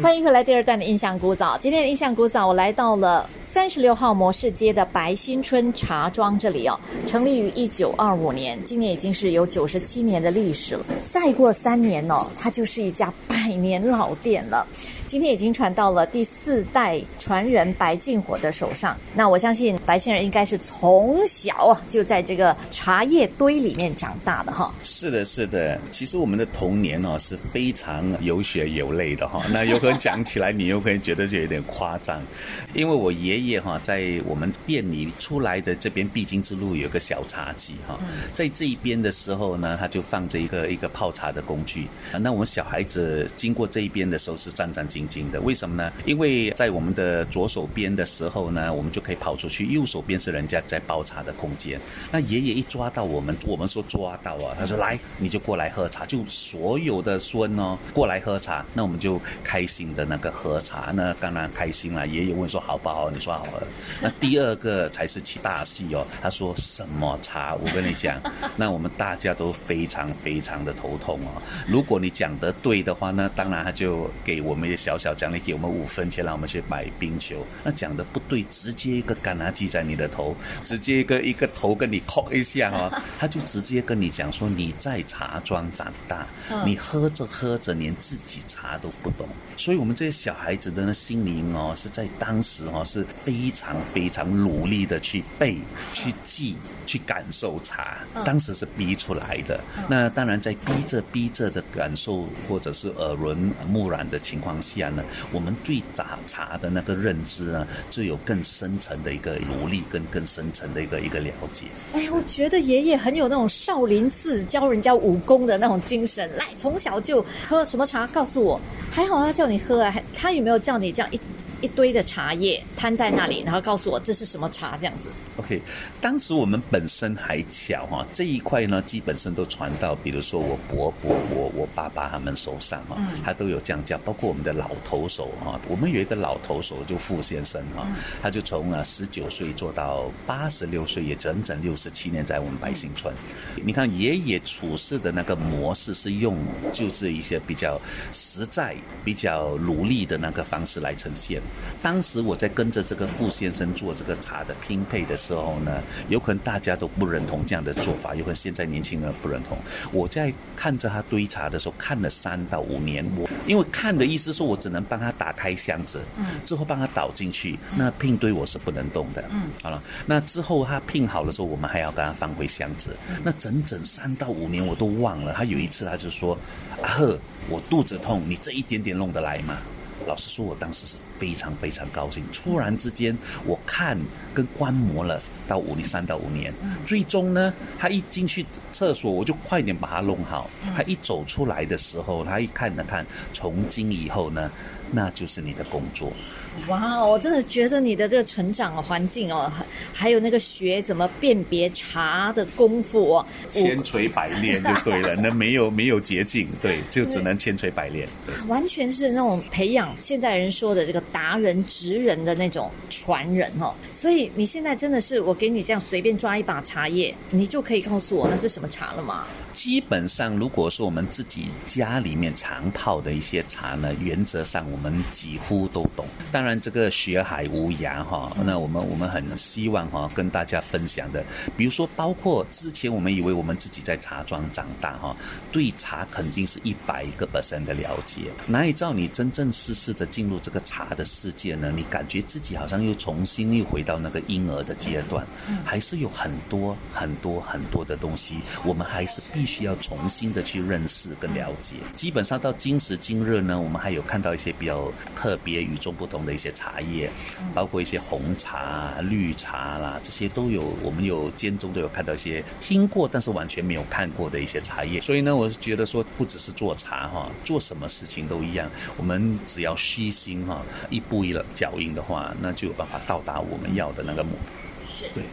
欢迎回来，第二段的印象古早。今天的印象古早，我来到了三十六号模式街的白新春茶庄这里哦，成立于一九二五年，今年已经是有九十七年的历史了。再过三年哦，它就是一家百年老店了。今天已经传到了第四代传人白敬火的手上。那我相信白先生应该是从小啊就在这个茶叶堆里面长大的哈。是的，是的。其实我们的童年哦是非常有血有泪的哈。那有可能讲起来，你又可以觉得就有点夸张，因为我爷爷爷哈在我们店里出来的这边必经之路有个小茶几哈，在这一边的时候呢，他就放着一个一个泡茶的工具。那我们小孩子经过这一边的时候是战战兢。静静的，为什么呢？因为在我们的左手边的时候呢，我们就可以跑出去；右手边是人家在煲茶的空间。那爷爷一抓到我们，我们说抓到啊，他说来，你就过来喝茶，就所有的孙哦过来喝茶，那我们就开心的那个喝茶，那当然开心了。爷爷问说好不好？你说好了。那第二个才是起大戏哦，他说什么茶？我跟你讲，那我们大家都非常非常的头痛哦。如果你讲得对的话，那当然他就给我们一些。小小奖励给我们五分钱，让我们去买冰球。那讲的不对，直接一个橄榄击在你的头，直接一个一个头跟你敲一下哦，他就直接跟你讲说你在茶庄长大，你喝着喝着连自己茶都不懂。所以我们这些小孩子的心灵哦，是在当时哦是非常非常努力的去背、去记、去感受茶。当时是逼出来的。那当然在逼着逼着的感受或者是耳闻目染的情况下。呢，我们对茶茶的那个认知呢，就有更深层的一个努力，跟更深层的一个一个了解。哎呀，我觉得爷爷很有那种少林寺教人家武功的那种精神。来，从小就喝什么茶，告诉我。还好他叫你喝啊，他有没有叫你这样一？一堆的茶叶摊在那里，然后告诉我这是什么茶这样子。OK，当时我们本身还巧哈，这一块呢基本上都传到，比如说我伯伯、我我爸爸他们手上哈，他都有这样叫。包括我们的老头手哈，我们有一个老头手就傅先生哈，他就从啊十九岁做到八十六岁，也整整六十七年在我们百姓村。你看爷爷处事的那个模式是用就是一些比较实在、比较努力的那个方式来呈现。当时我在跟着这个傅先生做这个茶的拼配的时候呢，有可能大家都不认同这样的做法，有可能现在年轻人不认同。我在看着他堆茶的时候，看了三到五年，我因为看的意思是我只能帮他打开箱子，嗯，之后帮他倒进去，那拼堆我是不能动的，嗯，好了，那之后他拼好的时候，我们还要给他放回箱子，那整整三到五年我都忘了。他有一次他就说：“阿赫，我肚子痛，你这一点点弄得来吗？”老实说，我当时是非常非常高兴。突然之间，我看跟观摩了到五年三到五年，最终呢，他一进去厕所，我就快点把它弄好。他一走出来的时候，他一看了看，从今以后呢。那就是你的工作。哇，我真的觉得你的这个成长环境哦，还有那个学怎么辨别茶的功夫哦，千锤百炼就对了。那没有没有捷径，对，就只能千锤百炼。完全是那种培养现代人说的这个达人、职人的那种传人哦。所以你现在真的是，我给你这样随便抓一把茶叶，你就可以告诉我那是什么茶了吗？基本上，如果是我们自己家里面常泡的一些茶呢，原则上我们几乎都懂。当然，这个学海无涯哈，那我们我们很希望哈跟大家分享的，比如说包括之前我们以为我们自己在茶庄长大哈，对茶肯定是一百个 percent 的了解。哪里知道你真正试试着进入这个茶的世界呢？你感觉自己好像又重新又回到那个婴儿的阶段，还是有很多很多很多的东西，我们还是必。须要重新的去认识跟了解。基本上到今时今日呢，我们还有看到一些比较特别、与众不同的一些茶叶，包括一些红茶、绿茶啦，这些都有。我们有间中都有看到一些听过，但是完全没有看过的一些茶叶。所以呢，我是觉得说，不只是做茶哈，做什么事情都一样。我们只要虚心哈，一步一脚印的话，那就有办法到达我们要的那个目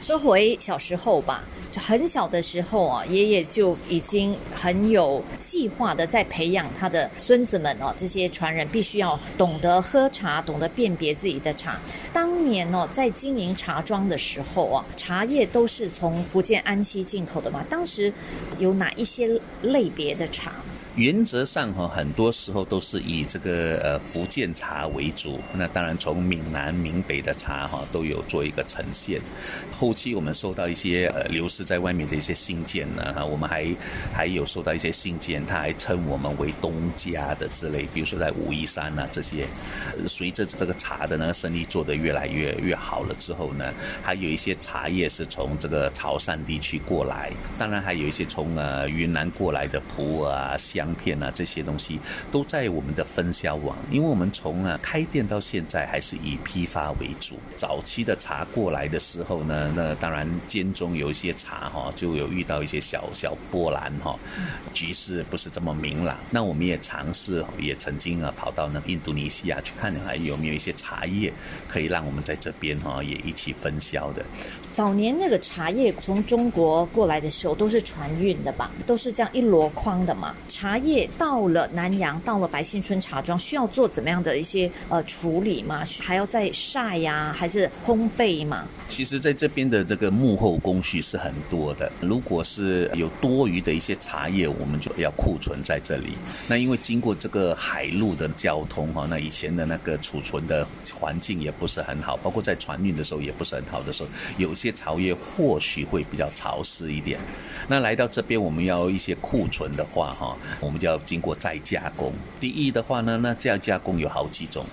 说回小时候吧，就很小的时候啊，爷爷就已经很有计划的在培养他的孙子们哦，这些传人必须要懂得喝茶，懂得辨别自己的茶。当年哦，在经营茶庄的时候啊，茶叶都是从福建安溪进口的嘛。当时有哪一些类别的茶？原则上哈，很多时候都是以这个呃福建茶为主。那当然从闽南、闽北的茶哈都有做一个呈现。后期我们收到一些呃流失在外面的一些信件呢，哈，我们还还有收到一些信件，他还称我们为东家的之类。比如说在武夷山呐这些，随着这个茶的那个生意做得越来越越好了之后呢，还有一些茶叶是从这个潮汕地区过来，当然还有一些从呃云南过来的普洱啊香。香片啊，这些东西都在我们的分销网，因为我们从啊开店到现在还是以批发为主。早期的茶过来的时候呢，那当然间中有一些茶哈，就有遇到一些小小波澜哈，局势不是这么明朗。那我们也尝试，也曾经啊跑到那印度尼西亚去看，还有没有一些茶叶可以让我们在这边哈也一起分销的。早年那个茶叶从中国过来的时候都是船运的吧，都是这样一箩筐的嘛。茶叶到了南洋，到了白新村茶庄，需要做怎么样的一些呃处理吗？还要再晒呀，还是烘焙吗？其实，在这边的这个幕后工序是很多的。如果是有多余的一些茶叶，我们就要库存在这里。那因为经过这个海路的交通哈，那以前的那个储存的环境也不是很好，包括在船运的时候也不是很好的时候，有些些茶叶或许会比较潮湿一点。那来到这边，我们要一些库存的话哈，我们就要经过再加工。第一的话呢，那这样加工有好几种，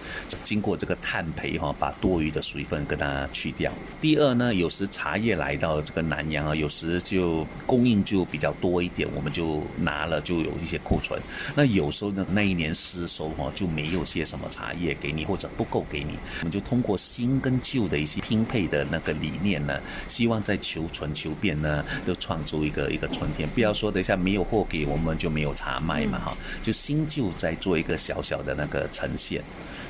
经过这个碳培哈，把多余的水分跟它去掉。第二呢，有时茶叶来到这个南洋啊，有时就供应就比较多一点，我们就拿了就有一些库存。那有时候呢，那一年失收哈，就没有些什么茶叶给你，或者不够给你，我们就通过新跟旧的一些拼配的那个理念呢，希望在求存求变呢，都创出一个一个春天。不要说等一下没有货给我们就没有茶卖嘛哈，就新旧在做一个小小的那个呈现。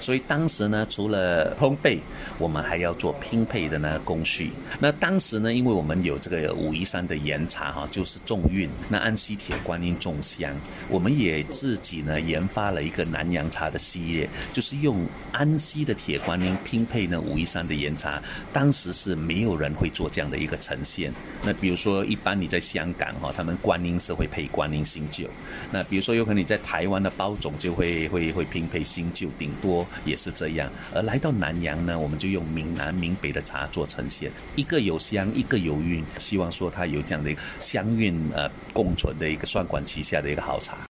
所以当时呢，除了烘焙，我们还要做拼配的那个工序。那当时呢，因为我们有这个武夷山的岩茶哈，就是重韵；那安溪铁观音重香，我们也自己呢研发了一个南洋茶的系列，就是用安溪的铁观音拼配呢武夷山的岩茶。当时是没有人会做这样的一个呈现。那比如说，一般你在香港哈，他们观音是会配观音新旧。那比如说，有可能你在台湾的包种就会会会拼配新旧，顶多。也是这样，而来到南洋呢，我们就用闽南、闽北的茶做呈现，一个有香，一个有韵，希望说它有这样的香韵呃共存的一个双管齐下的一个好茶。